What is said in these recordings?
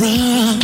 from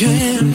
you can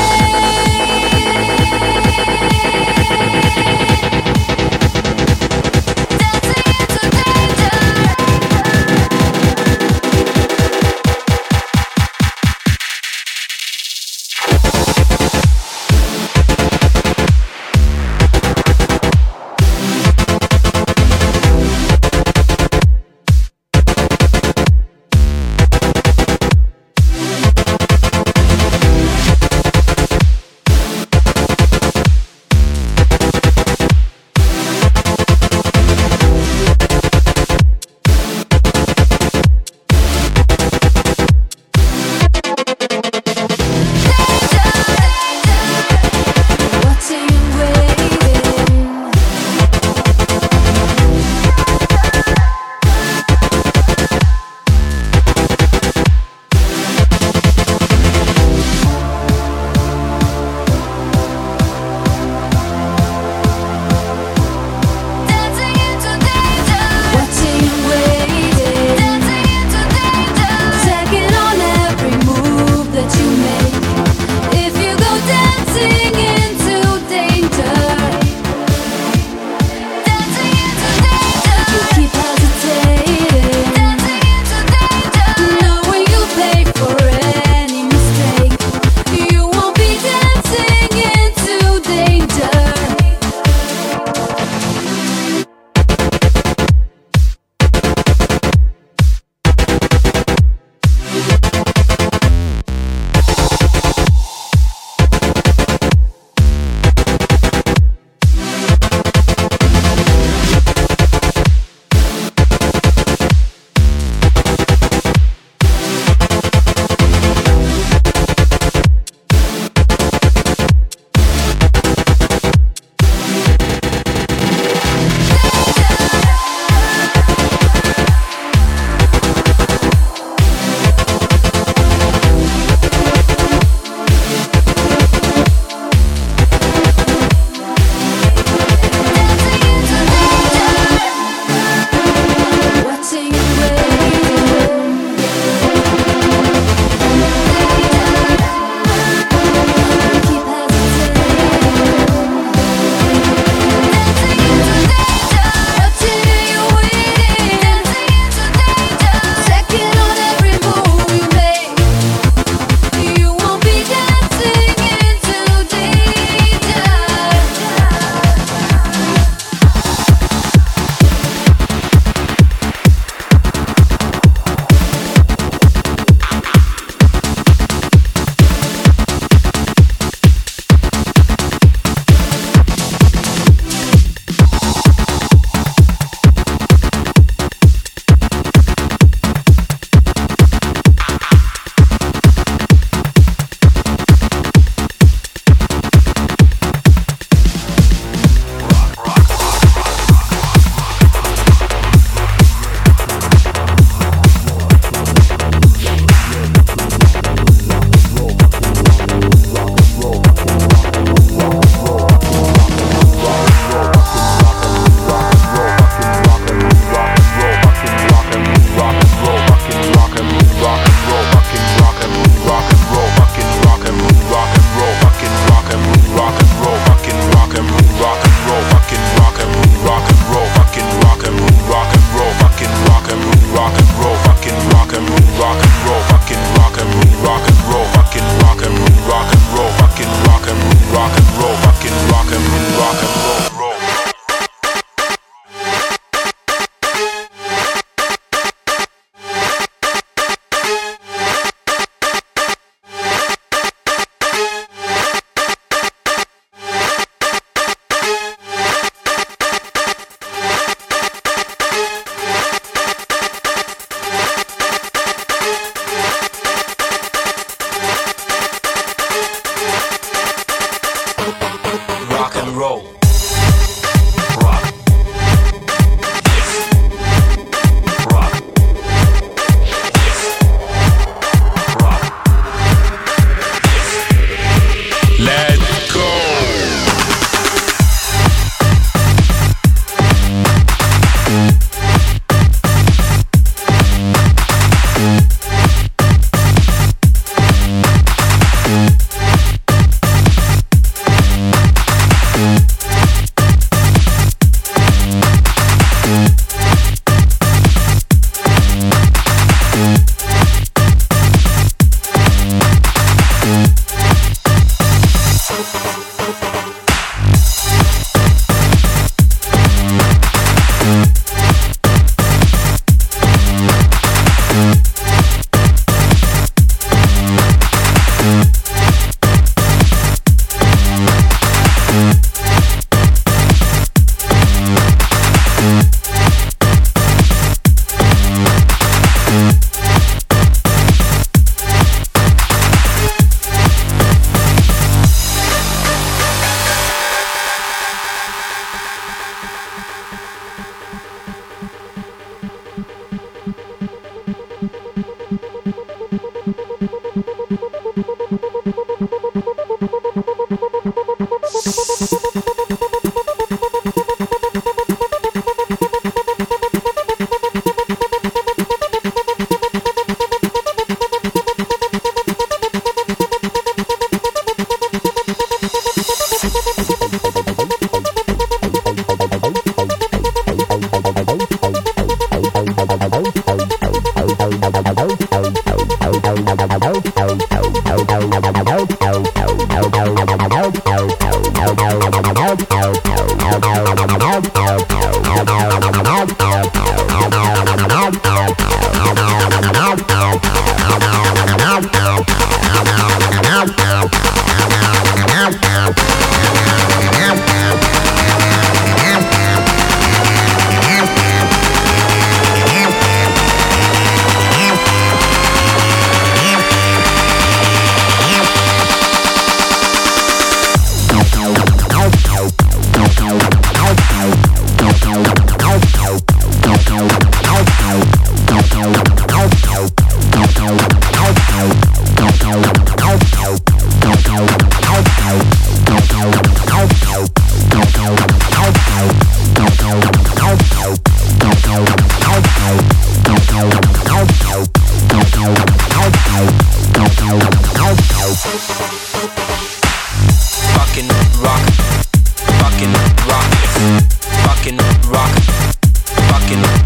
roll.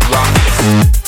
rock.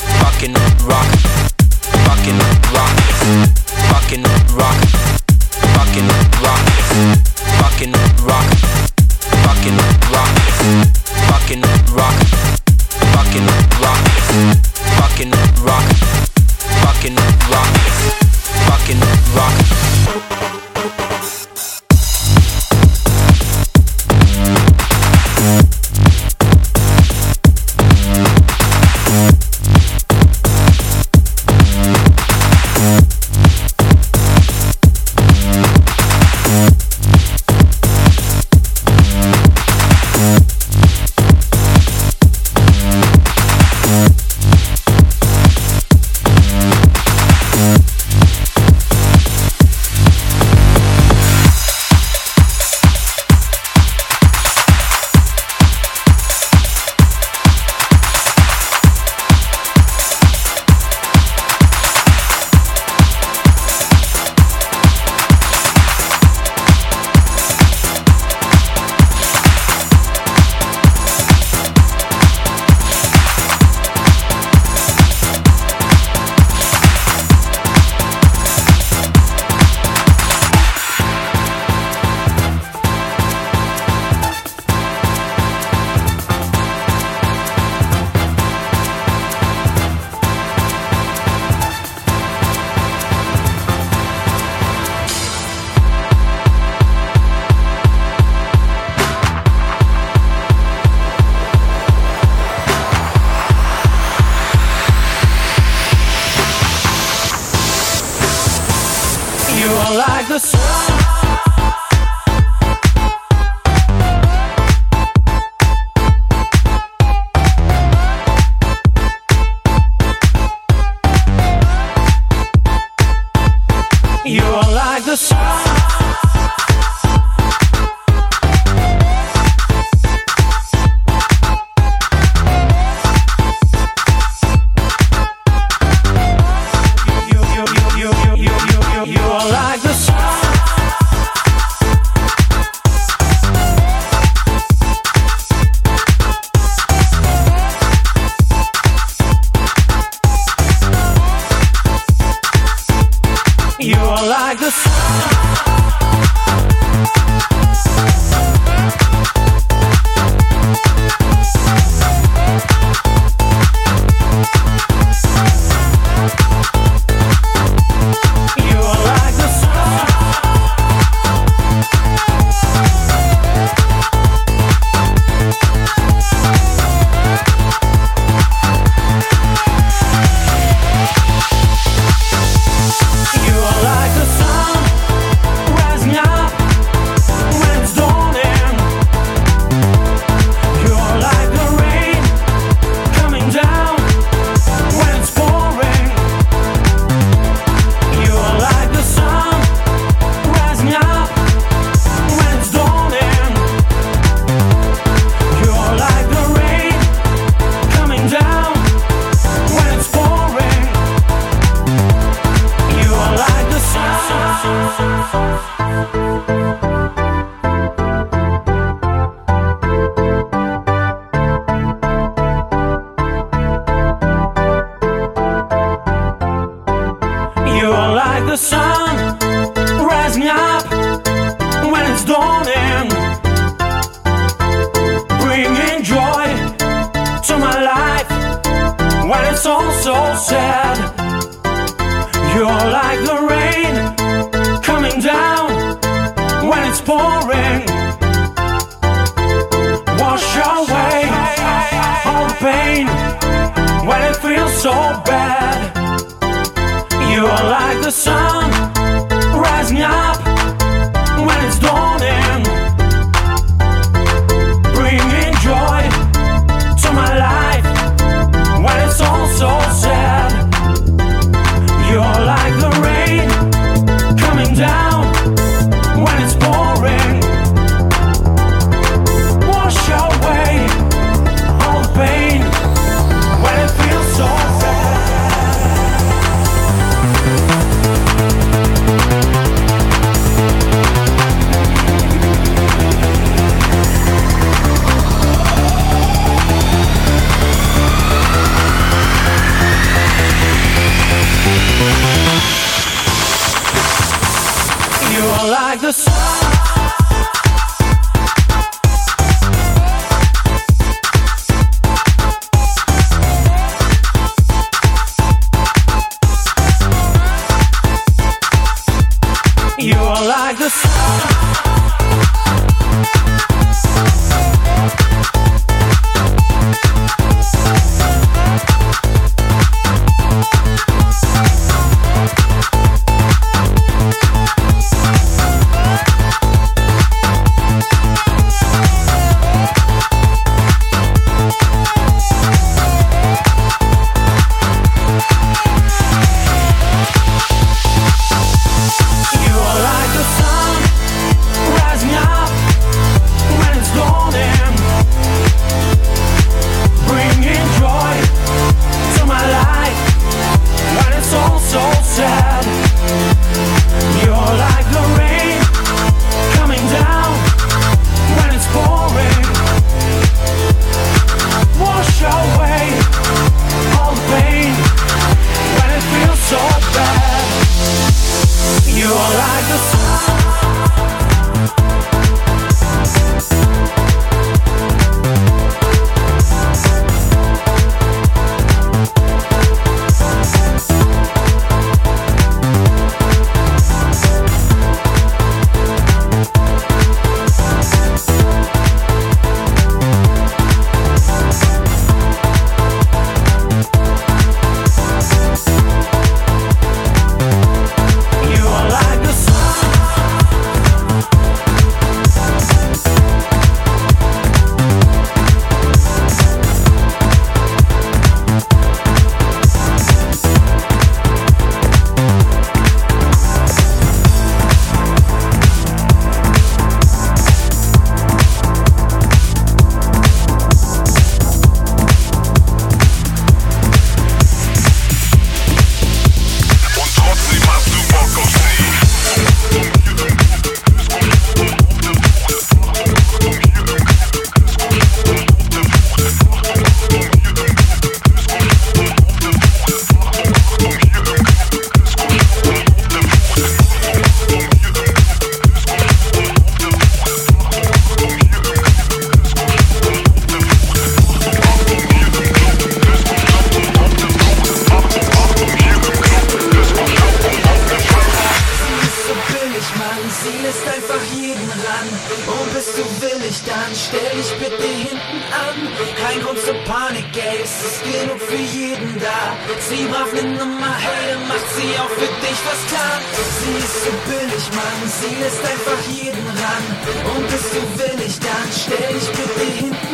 Sie brav eine nur mal dann macht sie auch für dich was klar. Sie ist so billig, Mann, sie lässt einfach jeden ran. Und bist du willig, dann stell dich bitte hinten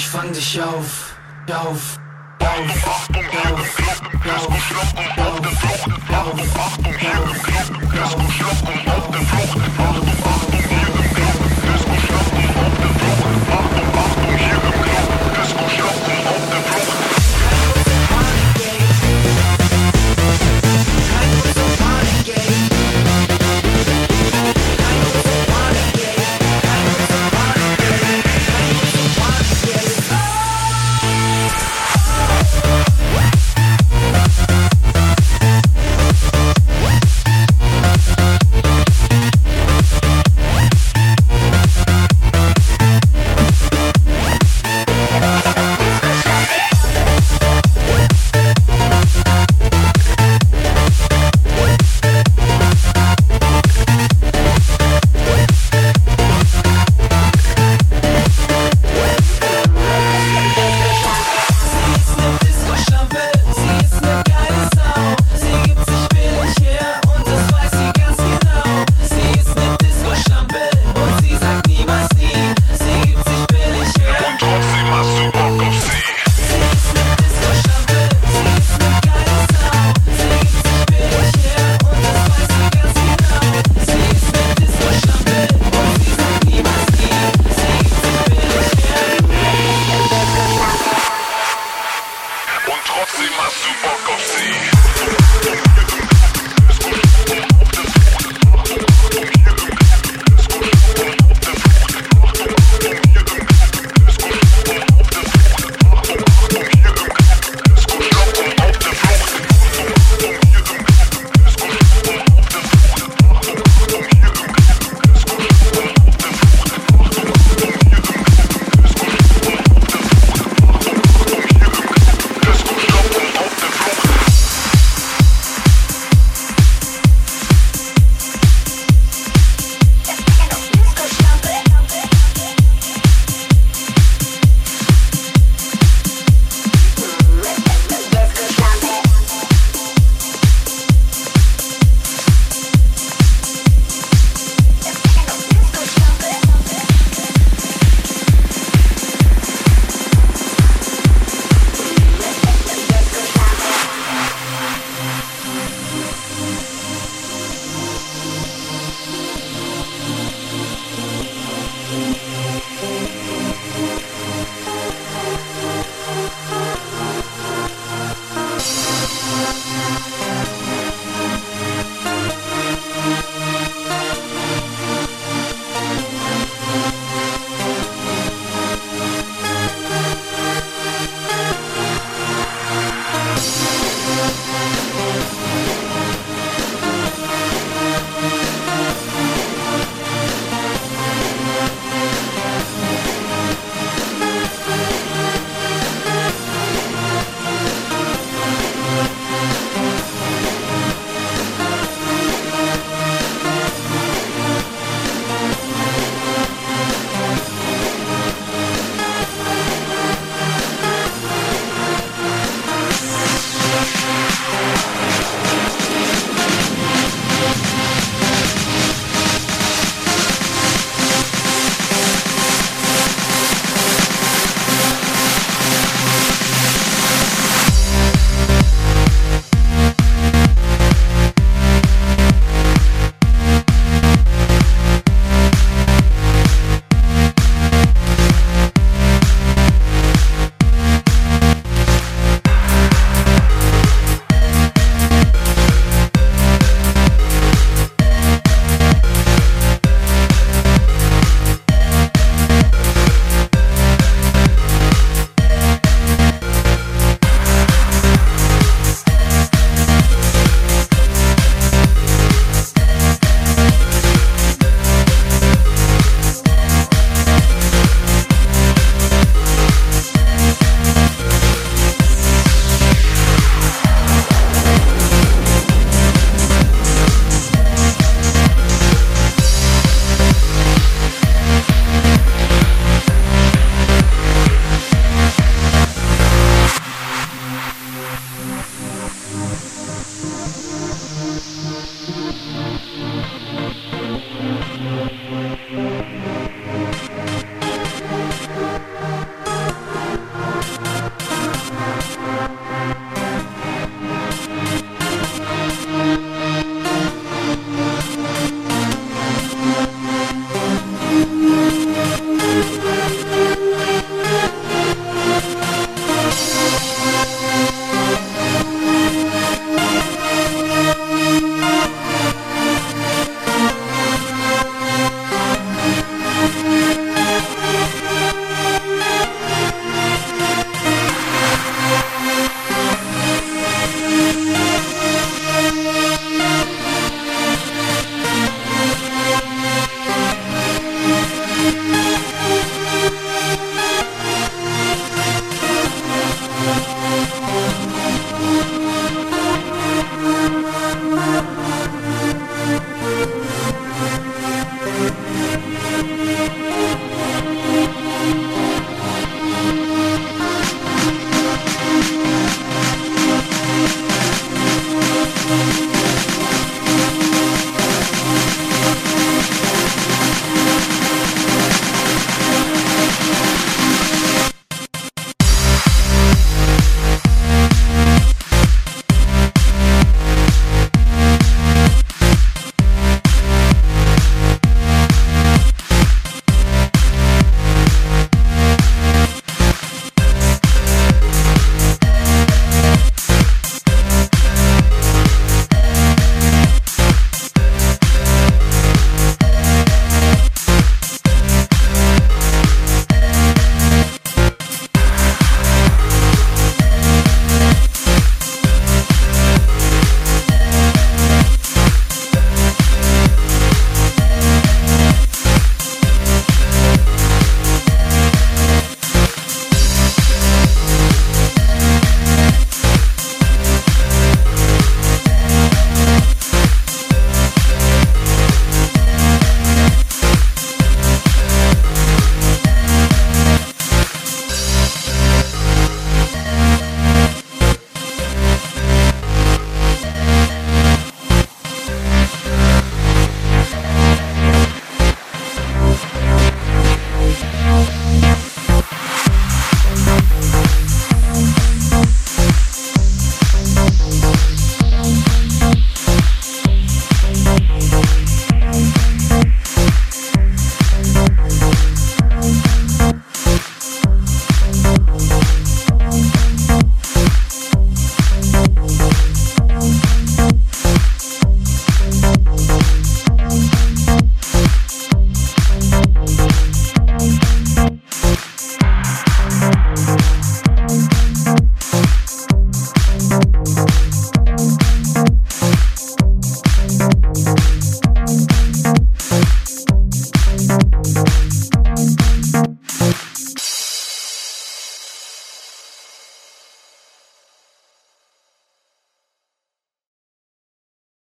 ich fang dich auf. Auf.